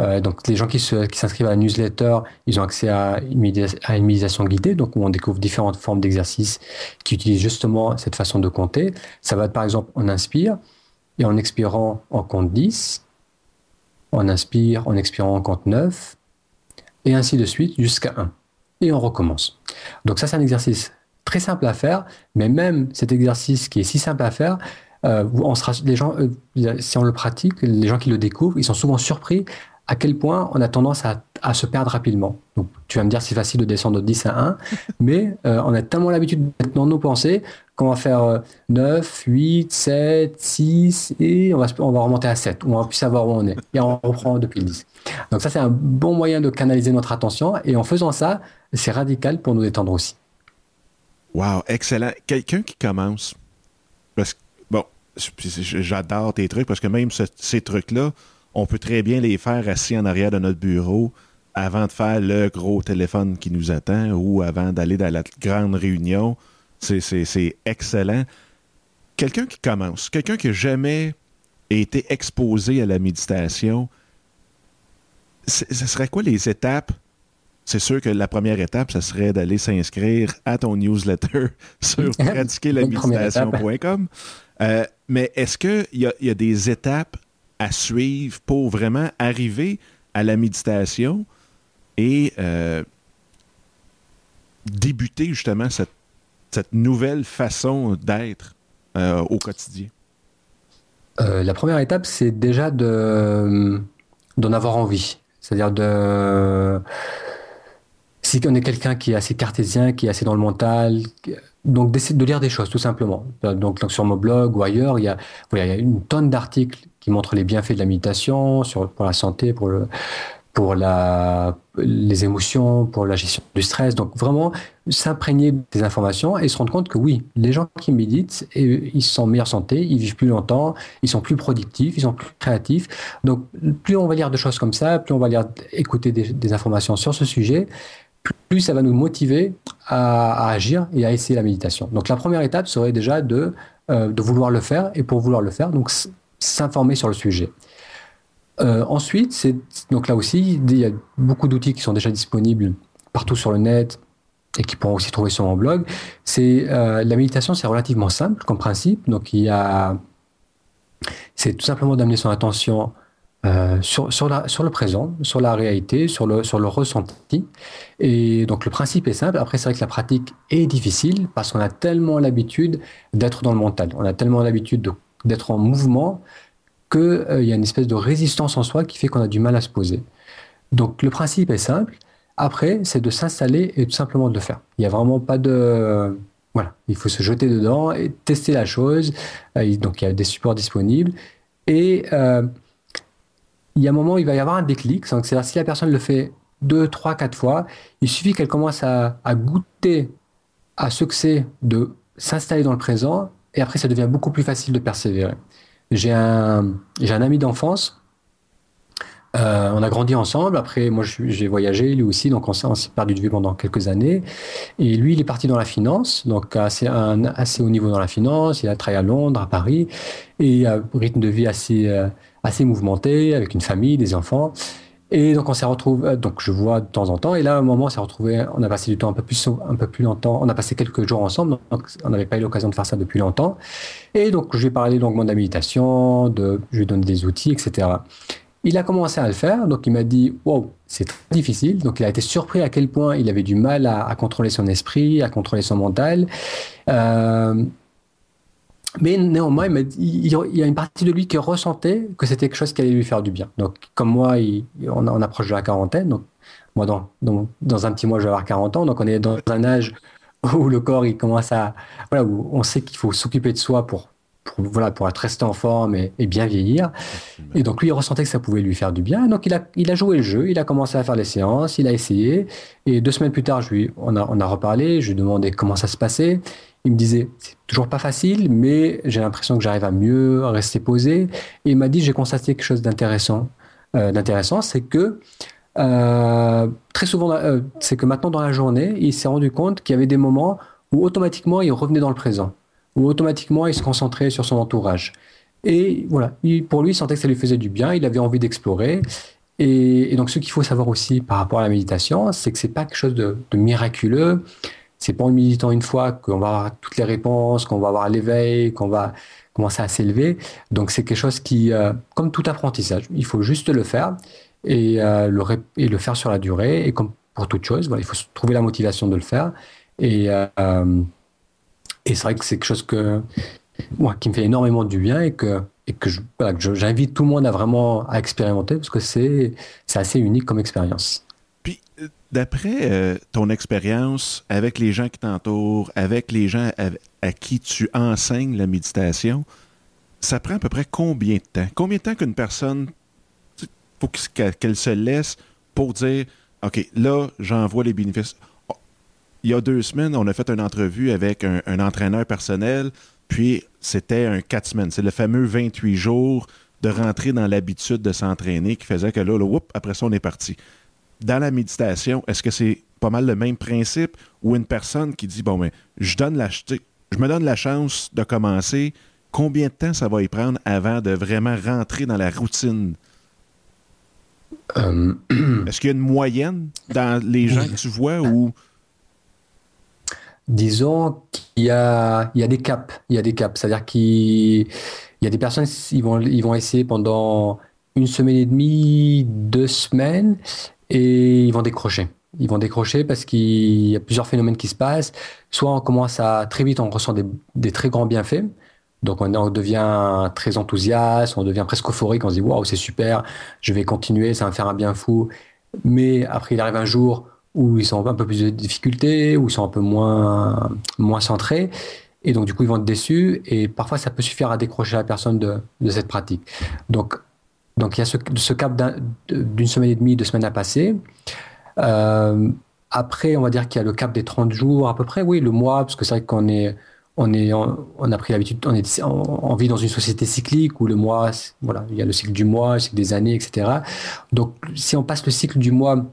euh, donc, les gens qui s'inscrivent à la newsletter, ils ont accès à une, méditation guidée, donc où on découvre différentes formes d'exercices qui utilisent justement cette façon de compter. Ça va être par exemple, on inspire et en expirant, on compte 10, on inspire, en expirant, on compte 9, et ainsi de suite jusqu'à 1. Et on recommence. Donc ça, c'est un exercice très simple à faire, mais même cet exercice qui est si simple à faire, euh, on sera, les gens, euh, si on le pratique, les gens qui le découvrent, ils sont souvent surpris à quel point on a tendance à, se perdre rapidement. Donc, tu vas me dire c'est facile de descendre de 10 à 1, <laughs> mais euh, on a tellement l'habitude d'être dans nos pensées qu'on va faire 9, 8, 7, 6 et on va, on va remonter à 7, où on va plus savoir où on est. Et on reprend depuis le 10. Donc ça, c'est un bon moyen de canaliser notre attention et en faisant ça, c'est radical pour nous détendre aussi. Wow, excellent. Quelqu'un qui commence, parce que, bon, j'adore tes trucs parce que même ces trucs-là, on peut très bien les faire assis en arrière de notre bureau avant de faire le gros téléphone qui nous attend ou avant d'aller dans la grande réunion. C'est excellent. Quelqu'un qui commence, quelqu'un qui n'a jamais été exposé à la méditation, ce serait quoi les étapes? C'est sûr que la première étape, ce serait d'aller s'inscrire à ton newsletter <laughs> sur pratiquerlaméditation.com. Euh, mais est-ce qu'il y, y, a des étapes à suivre pour vraiment arriver à la méditation et euh, débuter justement cette, nouvelle façon d'être euh, au quotidien? La première étape, c'est déjà de, d'en avoir envie. C'est-à-dire de... Si on est quelqu'un qui est assez cartésien, qui est assez dans le mental, donc de lire des choses tout simplement. Donc, sur mon blog ou ailleurs, il y a, une tonne d'articles qui montre les bienfaits de la méditation sur, pour la santé, pour, le, pour la, les émotions, pour la gestion du stress. Donc vraiment s'imprégner des informations et se rendre compte que oui, les gens qui méditent, ils sont en meilleure santé, ils vivent plus longtemps, ils sont plus productifs, ils sont plus créatifs. Donc plus on va lire de choses comme ça, plus on va lire, écouter des, informations sur ce sujet, plus ça va nous motiver à, agir et à essayer la méditation. Donc la première étape serait déjà de, euh, vouloir le faire et pour vouloir le faire, donc s'informer sur le sujet. Euh, ensuite, donc là aussi, il y a beaucoup d'outils qui sont déjà disponibles partout sur le net et qui pourront aussi trouver sur mon blog. C'est euh, la méditation, c'est relativement simple comme principe. Donc il y a, c'est tout simplement d'amener son attention euh, sur, sur, la, sur le présent, sur la réalité, sur le, sur le ressenti. Et donc le principe est simple. Après, c'est vrai que la pratique est difficile parce qu'on a tellement l'habitude d'être dans le mental. On a tellement l'habitude de d'être en mouvement, qu'il euh, y a une espèce de résistance en soi qui fait qu'on a du mal à se poser. Donc le principe est simple. Après, c'est de s'installer et tout simplement de le faire. Il n'y a vraiment pas de... Voilà, il faut se jeter dedans et tester la chose. Donc il y a des supports disponibles. Et euh, il y a un moment où il va y avoir un déclic. C'est-à-dire si la personne le fait deux, trois, quatre fois, il suffit qu'elle commence à, goûter à ce que c'est de s'installer dans le présent et après, ça devient beaucoup plus facile de persévérer. J'ai un, ami d'enfance. Euh, on a grandi ensemble. Après, moi, j'ai voyagé, lui aussi, donc on s'est perdu de vue pendant quelques années. Et lui, il est parti dans la finance, donc assez, un assez haut niveau dans la finance. Il a travaillé à Londres, à Paris, et a un rythme de vie assez, euh, assez mouvementé, avec une famille, des enfants. Et donc on s'est retrouvé, euh, donc je vois de temps en temps, et là à un moment on s'est retrouvé, on a passé du temps un peu plus, un peu plus longtemps, on a passé quelques jours ensemble, donc on n'avait pas eu l'occasion de faire ça depuis longtemps. Et donc je lui ai parlé longuement de de, je lui ai donné des outils, etc. Il a commencé à le faire, donc il m'a dit wow, c'est très difficile. Donc il a été surpris à quel point il avait du mal à, à contrôler son esprit, à contrôler son mental. Euh, mais néanmoins, il, y a une partie de lui qui ressentait que c'était quelque chose qui allait lui faire du bien. Donc, comme moi, on, approche de la quarantaine. Moi, dans, dans, un petit mois, je vais avoir 40 ans. Donc, on est dans un âge où le corps, il commence à, voilà, où on sait qu'il faut s'occuper de soi pour pour, voilà, pour être resté en forme et, bien vieillir. Et donc lui, il ressentait que ça pouvait lui faire du bien. Donc il a, il a joué le jeu, il a commencé à faire les séances, il a essayé. Et deux semaines plus tard, je lui, on, a, on a reparlé, je lui demandais comment ça se passait. Il me disait, c'est toujours pas facile, mais j'ai l'impression que j'arrive à mieux rester posé. Et il m'a dit, j'ai constaté quelque chose d'intéressant. Euh, d'intéressant, c'est que euh, très souvent, euh, c'est que maintenant dans la journée, il s'est rendu compte qu'il y avait des moments où automatiquement il revenait dans le présent où automatiquement il se concentrait sur son entourage. Et voilà, pour lui, il sentait que ça lui faisait du bien, il avait envie d'explorer. Et, donc, ce qu'il faut savoir aussi par rapport à la méditation, c'est que c'est pas quelque chose de, de miraculeux. C'est pas en méditant une fois qu'on va avoir toutes les réponses, qu'on va avoir l'éveil, qu'on va commencer à s'élever. Donc, c'est quelque chose qui, euh, comme tout apprentissage, il faut juste le faire et, euh, le, le faire sur la durée. Et comme pour toute chose, voilà, il faut trouver la motivation de le faire. Et euh, et c'est vrai que c'est quelque chose que, moi, qui me fait énormément du bien et que, j'invite tout le monde à vraiment à expérimenter parce que c'est assez unique comme expérience. Puis, euh, d'après euh, ton expérience avec les gens qui t'entourent, avec les gens à, qui tu enseignes la méditation, ça prend à peu près combien de temps? Combien de temps qu'une personne, faut qu'elle se laisse pour dire, OK, là, j'en vois les bénéfices il y a deux semaines, on a fait une entrevue avec un, entraîneur personnel, puis c'était un quatre semaines. C'est le fameux 28 jours de rentrer dans l'habitude de s'entraîner qui faisait que là, là après ça, on est parti. Dans la méditation, est-ce que c'est pas mal le même principe ou une personne qui dit, bon, mais je, donne la, je me donne la chance de commencer, combien de temps ça va y prendre avant de vraiment rentrer dans la routine? Euh, <clears throat> est-ce qu'il y a une moyenne dans les gens que tu vois ou disons qu'il y a, il y a des caps. Il y a des caps. C'est-à-dire qu'il y a des personnes, ils vont, vont essayer pendant une semaine et demie, deux semaines, et ils vont décrocher. Ils vont décrocher parce qu'il y a plusieurs phénomènes qui se passent. Soit on commence à très vite, on ressent des, des très grands bienfaits. Donc on, devient très enthousiaste, on devient presque euphorique, on se dit waouh c'est super, je vais continuer, ça va me faire un bien fou. Mais après il arrive un jour où ils sont un peu plus de difficultés, où ils sont un peu moins, moins centrés. Et donc, du coup, ils vont être déçus. Et parfois, ça peut suffire à décrocher la personne de, de cette pratique. Donc, donc, il y a ce, cap d'une semaine et demie, deux semaines à passer. Euh, après, on va dire qu'il y a le cap des 30 jours à peu près. Oui, le mois, parce que c'est vrai qu'on est, on est, on a pris l'habitude, on on vit dans une société cyclique où le mois, voilà, il y a le cycle du mois, le cycle des années, etc. Donc, si on passe le cycle du mois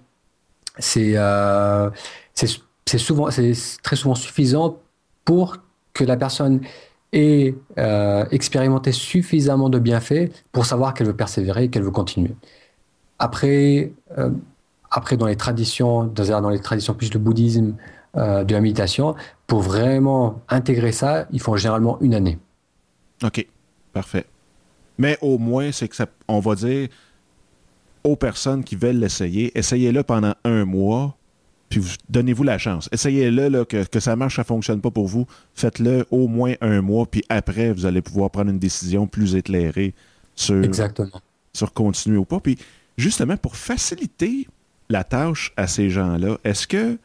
euh, c'est souvent, c'est très souvent suffisant pour que la personne ait euh, expérimenté suffisamment de bienfaits pour savoir qu'elle veut persévérer, qu'elle veut continuer. Après, euh, après dans les traditions, dans les traditions plus de bouddhisme, de la méditation, pour vraiment intégrer ça, il faut généralement une année. OK, parfait. Mais au moins, c'est que ça, on va dire, aux personnes qui veulent l'essayer, essayez-le pendant un mois, puis donnez-vous la chance. Essayez-le, que, que, ça marche, ça ne fonctionne pas pour vous. Faites-le au moins un mois, puis après, vous allez pouvoir prendre une décision plus éclairée sur, Exactement. sur continuer ou pas. Puis justement, pour faciliter la tâche à ces gens-là, est-ce que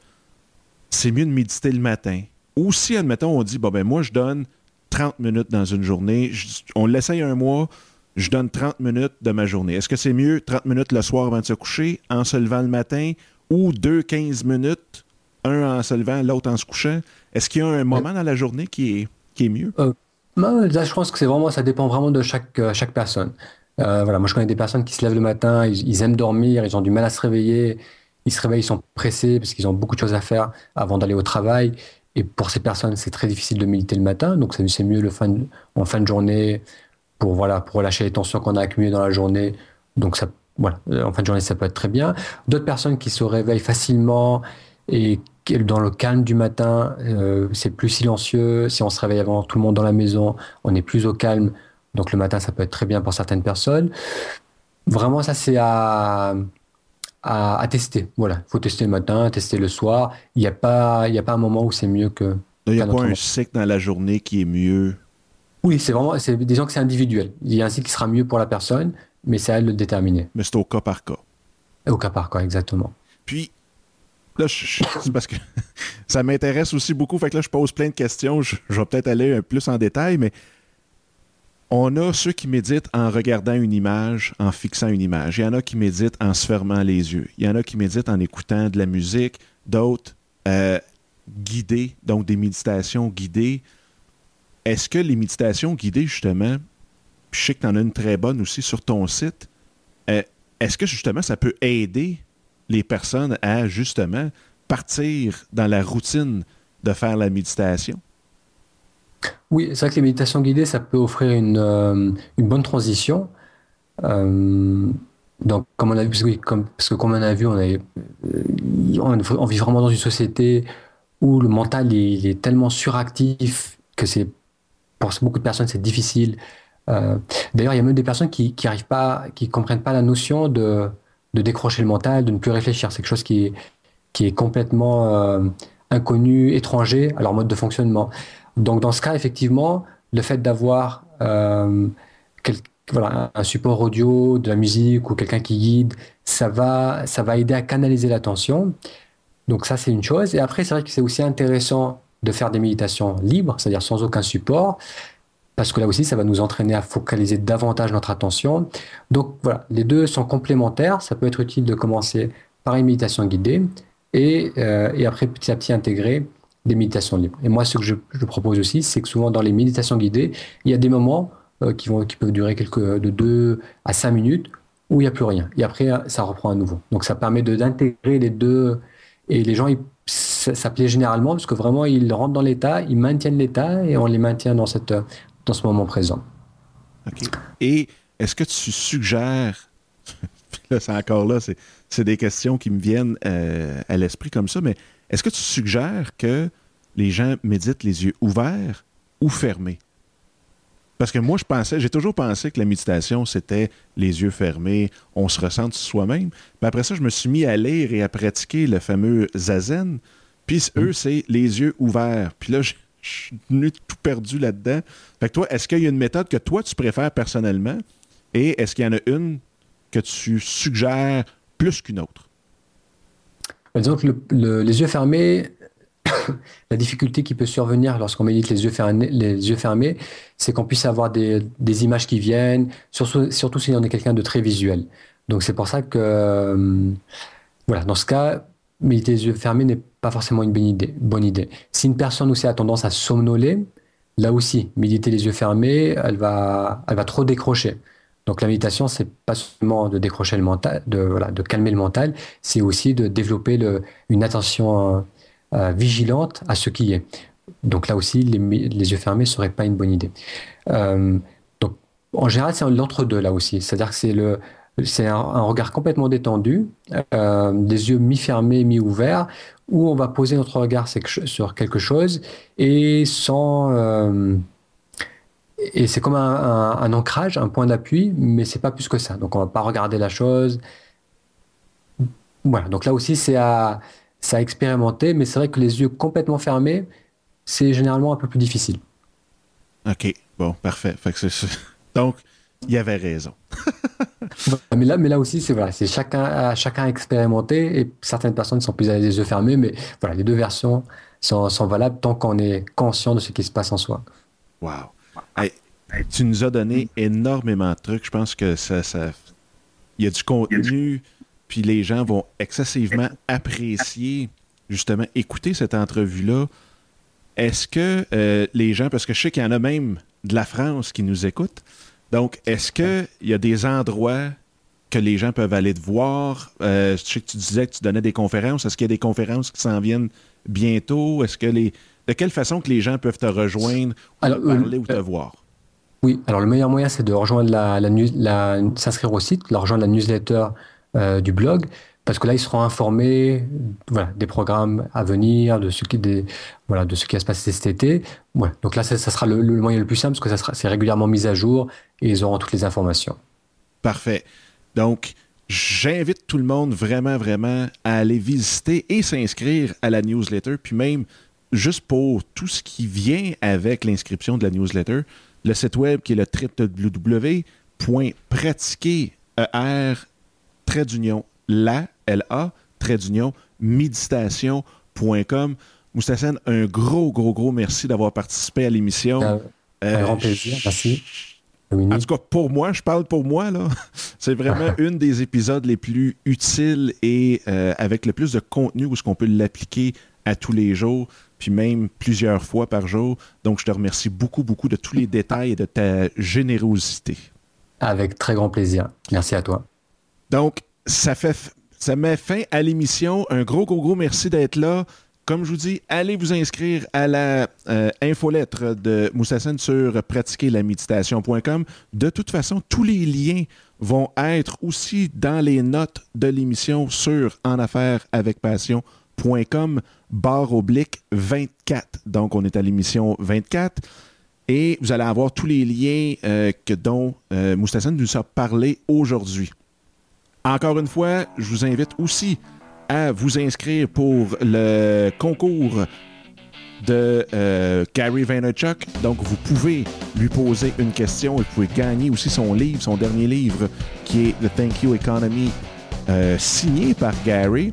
c'est mieux de méditer le matin? Ou si, admettons, on dit, bon, ben moi, je donne 30 minutes dans une journée, on l'essaye un mois, je donne 30 minutes de ma journée. Est-ce que c'est mieux 30 minutes le soir avant de se coucher, en se levant le matin, ou deux 15 minutes, un en se levant, l'autre en se couchant? Est-ce qu'il y a un moment dans la journée qui est, qui est mieux? Euh, moi, je pense que c'est vraiment, ça dépend vraiment de chaque, euh, chaque personne. Euh, voilà, moi, je connais des personnes qui se lèvent le matin, ils, aiment dormir, ils ont du mal à se réveiller, ils se réveillent, ils sont pressés parce qu'ils ont beaucoup de choses à faire avant d'aller au travail. Et pour ces personnes, c'est très difficile de méditer le matin, donc c'est mieux le fin en fin de journée, pour voilà pour relâcher les tensions qu'on a accumulées dans la journée. Donc ça, voilà, en fin de journée ça peut être très bien. D'autres personnes qui se réveillent facilement et dans le calme du matin, euh, c'est plus silencieux. Si on se réveille avant tout le monde dans la maison, on est plus au calme. Donc le matin, ça peut être très bien pour certaines personnes. Vraiment, ça c'est à, à, tester. Voilà, il faut tester le matin, tester le soir. Il n'y a pas, il a pas un moment où c'est mieux que. Il n'y a pas un cycle dans la journée qui est mieux oui, c'est vraiment, c'est, disons que c'est individuel. Il y a un site qui sera mieux pour la personne, mais c'est à elle de le déterminer. Mais c'est au cas par cas. Au cas par cas, exactement. Puis, là, je, c'est parce que <laughs> ça m'intéresse aussi beaucoup. Fait que là, je pose plein de questions. Je, vais peut-être aller plus en détail, mais on a ceux qui méditent en regardant une image, en fixant une image. Il y en a qui méditent en se fermant les yeux. Il y en a qui méditent en écoutant de la musique. D'autres euh, guidés, donc des méditations guidées. Est-ce que les méditations guidées, justement, je sais que tu en as une très bonne aussi sur ton site, euh, est-ce que justement ça peut aider les personnes à justement partir dans la routine de faire la méditation? Oui, c'est vrai que les méditations guidées, ça peut offrir une, euh, bonne transition. Euh, donc, comme on a vu, parce que comme on a vu, on, vit vraiment dans une société où le mental est tellement suractif que c'est pour beaucoup de personnes c'est difficile. D'ailleurs, il y a même des personnes qui qui pas, qui comprennent pas la notion de, de décrocher le mental, de ne plus réfléchir. C'est quelque chose qui est, qui est complètement inconnu, étranger à leur mode de fonctionnement. Donc dans ce cas, effectivement, le fait d'avoir euh, un support audio, de la musique ou quelqu'un qui guide, ça va, ça va aider à canaliser l'attention. Donc ça, c'est une chose. Et après, c'est vrai que c'est aussi intéressant de faire des méditations libres, c'est-à-dire sans aucun support, parce que là aussi, ça va nous entraîner à focaliser davantage notre attention. Donc voilà, les deux sont complémentaires. Ça peut être utile de commencer par une méditation guidée et, euh, et après petit à petit intégrer des méditations libres. Et moi, ce que je, propose aussi, c'est que souvent dans les méditations guidées, il y a des moments euh, qui, vont, qui peuvent durer quelques, de 2 à 5 minutes où il n'y a plus rien. Et après, ça reprend à nouveau. Donc ça permet d'intégrer les deux. Et les gens, ça, plaît généralement parce que vraiment, ils rentrent dans l'état, ils maintiennent l'état et on les maintient dans, ce moment présent. Et est-ce que tu suggères, <laughs> là, c'est encore là, c'est des questions qui me viennent euh, à l'esprit comme ça, mais est-ce que tu suggères que les gens méditent les yeux ouverts ou fermés? Parce que moi, je pensais, j'ai toujours pensé que la méditation, c'était les yeux fermés, on se ressent soi-même. Mais après ça, je me suis mis à lire et à pratiquer le fameux zazen. Puis eux, mm. c'est les yeux ouverts. Puis là, je, suis devenu tout perdu là-dedans. Fait que toi, est-ce qu'il y a une méthode que toi, tu préfères personnellement? Et est-ce qu'il y en a une que tu suggères plus qu'une autre? Disons que les yeux fermés, <coughs> la difficulté qui peut survenir lorsqu'on médite les yeux fermés, c'est qu'on puisse avoir des, images qui viennent, surtout, si on est quelqu'un de très visuel. Donc c'est pour ça que, euh, dans ce cas, méditer les yeux fermés n'est pas forcément une bonne idée. Si une personne aussi a tendance à somnoler, là aussi, méditer les yeux fermés, elle va, trop décrocher. Donc la méditation, c'est pas seulement de décrocher le mental, de, calmer le mental, c'est aussi de développer une attention euh, euh, vigilante à ce qui est. Donc là aussi, les, les yeux fermés seraient pas une bonne idée. Euh, donc en général, c'est l'entre-deux là aussi, c'est-à-dire que c'est le c'est un, regard complètement détendu, des yeux mi-fermés, mi-ouverts, où on va poser notre regard sur quelque chose et sans et c'est comme un, ancrage, un point d'appui, mais c'est pas plus que ça. Donc on va pas regarder la chose. Voilà. Donc là aussi c'est à, à expérimenter, mais c'est vrai que les yeux complètement fermés, c'est généralement un peu plus difficile. Ok, bon, parfait. <laughs> Donc il y avait raison. <laughs> mais là, mais là aussi, c'est voilà, c'est chacun, chacun expérimenté et certaines personnes sont plus à les yeux fermés, mais voilà, les deux versions sont, sont valables tant qu'on est conscient de ce qui se passe en soi. Wow tu nous as donné énormément de trucs. Je pense que ça, ça... il y a du contenu, puis les gens vont excessivement apprécier justement écouter cette entrevue-là. Est-ce que euh, les gens, parce que je sais qu'il y en a même de la France qui nous écoutent, donc est-ce qu'il y a des endroits que les gens peuvent aller te voir? Euh, je sais que tu disais que tu donnais des conférences. Est-ce qu'il y a des conférences qui s'en viennent bientôt? Est-ce que les. De quelle façon que les gens peuvent te rejoindre ou te parler ou te euh, voir? Oui, alors le meilleur moyen, c'est de rejoindre la, la, s'inscrire au site, de rejoindre la newsletter euh, du blog, parce que là, ils seront informés des programmes à venir, de ce qui, des, voilà, de ce qui va se passer cet été. Donc là, ça, sera le, moyen le plus simple, parce que c'est régulièrement mis à jour et ils auront toutes les informations. Parfait. Donc, j'invite tout le monde vraiment, vraiment à aller visiter et s'inscrire à la newsletter, puis même juste pour tout ce qui vient avec l'inscription de la newsletter, le site web qui est le www.pratiquer, e trait d'union, la, L-A, trait d'union, méditation.com. Un gros, gros, gros merci d'avoir participé à l'émission. Un grand plaisir, merci. En tout cas, pour moi, je parle pour moi, là. <laughs> C'est vraiment <laughs> une des épisodes les plus utiles et euh, avec le plus de contenu où ce qu'on peut l'appliquer à tous les jours, puis même plusieurs fois par jour. Donc, je te remercie beaucoup, beaucoup de tous les détails et de ta générosité. Avec très grand plaisir. Merci à toi. Donc, ça met fin à l'émission. Un gros, gros, gros merci d'être là. Comme je vous dis, allez vous inscrire à la euh, infolettre de Moussassen sur pratiquerlaméditation.com. De toute façon, tous les liens vont être aussi dans les notes de l'émission sur en affaires avec passion.com barre oblique 24. Donc, on est à l'émission 24. Et vous allez avoir tous les liens euh, que, dont euh, nous a parlé aujourd'hui. Encore une fois, je vous invite aussi à vous inscrire pour le concours de euh, Gary Vaynerchuk. Donc, vous pouvez lui poser une question et vous pouvez gagner aussi son livre, son dernier livre, qui est The Thank You Economy, euh, signé par Gary.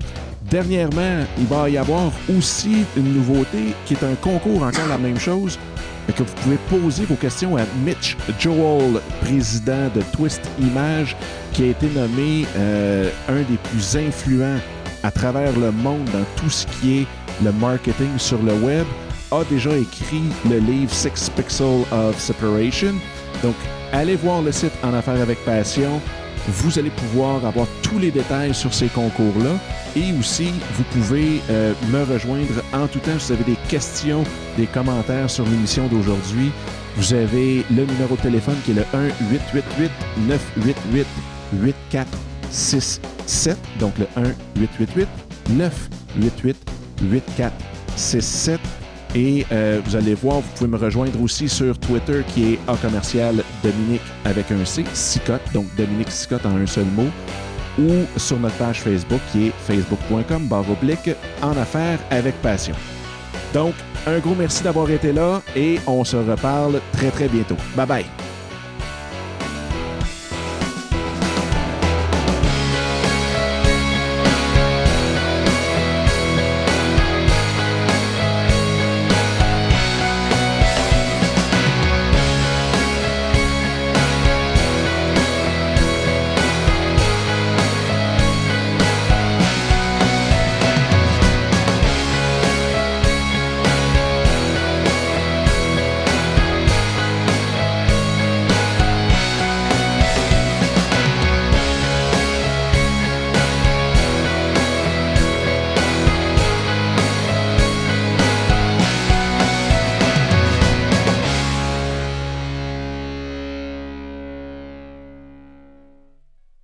Dernièrement, il va y avoir aussi une nouveauté qui est un concours, encore la même chose, que vous pouvez poser vos questions à Mitch Joel, président de Twist Image, qui a été nommé euh, un des plus influents à travers le monde dans tout ce qui est le marketing sur le web, a déjà écrit le livre Six Pixels of Separation. Donc, allez voir le site En Affaires avec Passion. Vous allez pouvoir avoir tous les détails sur ces concours-là. Et aussi, vous pouvez euh, me rejoindre en tout temps si vous avez des questions, des commentaires sur l'émission d'aujourd'hui. Vous avez le numéro de téléphone qui est le 1-888-988-8467. Donc le 1-888-988-8467. Et euh, vous allez voir, vous pouvez me rejoindre aussi sur Twitter qui est A commercial Dominique avec un C, Sicotte, donc Dominique Sicotte en un seul mot ou sur notre page Facebook qui est facebook.com barre en affaires avec passion. Donc, un gros merci d'avoir été là et on se reparle très très bientôt. Bye bye.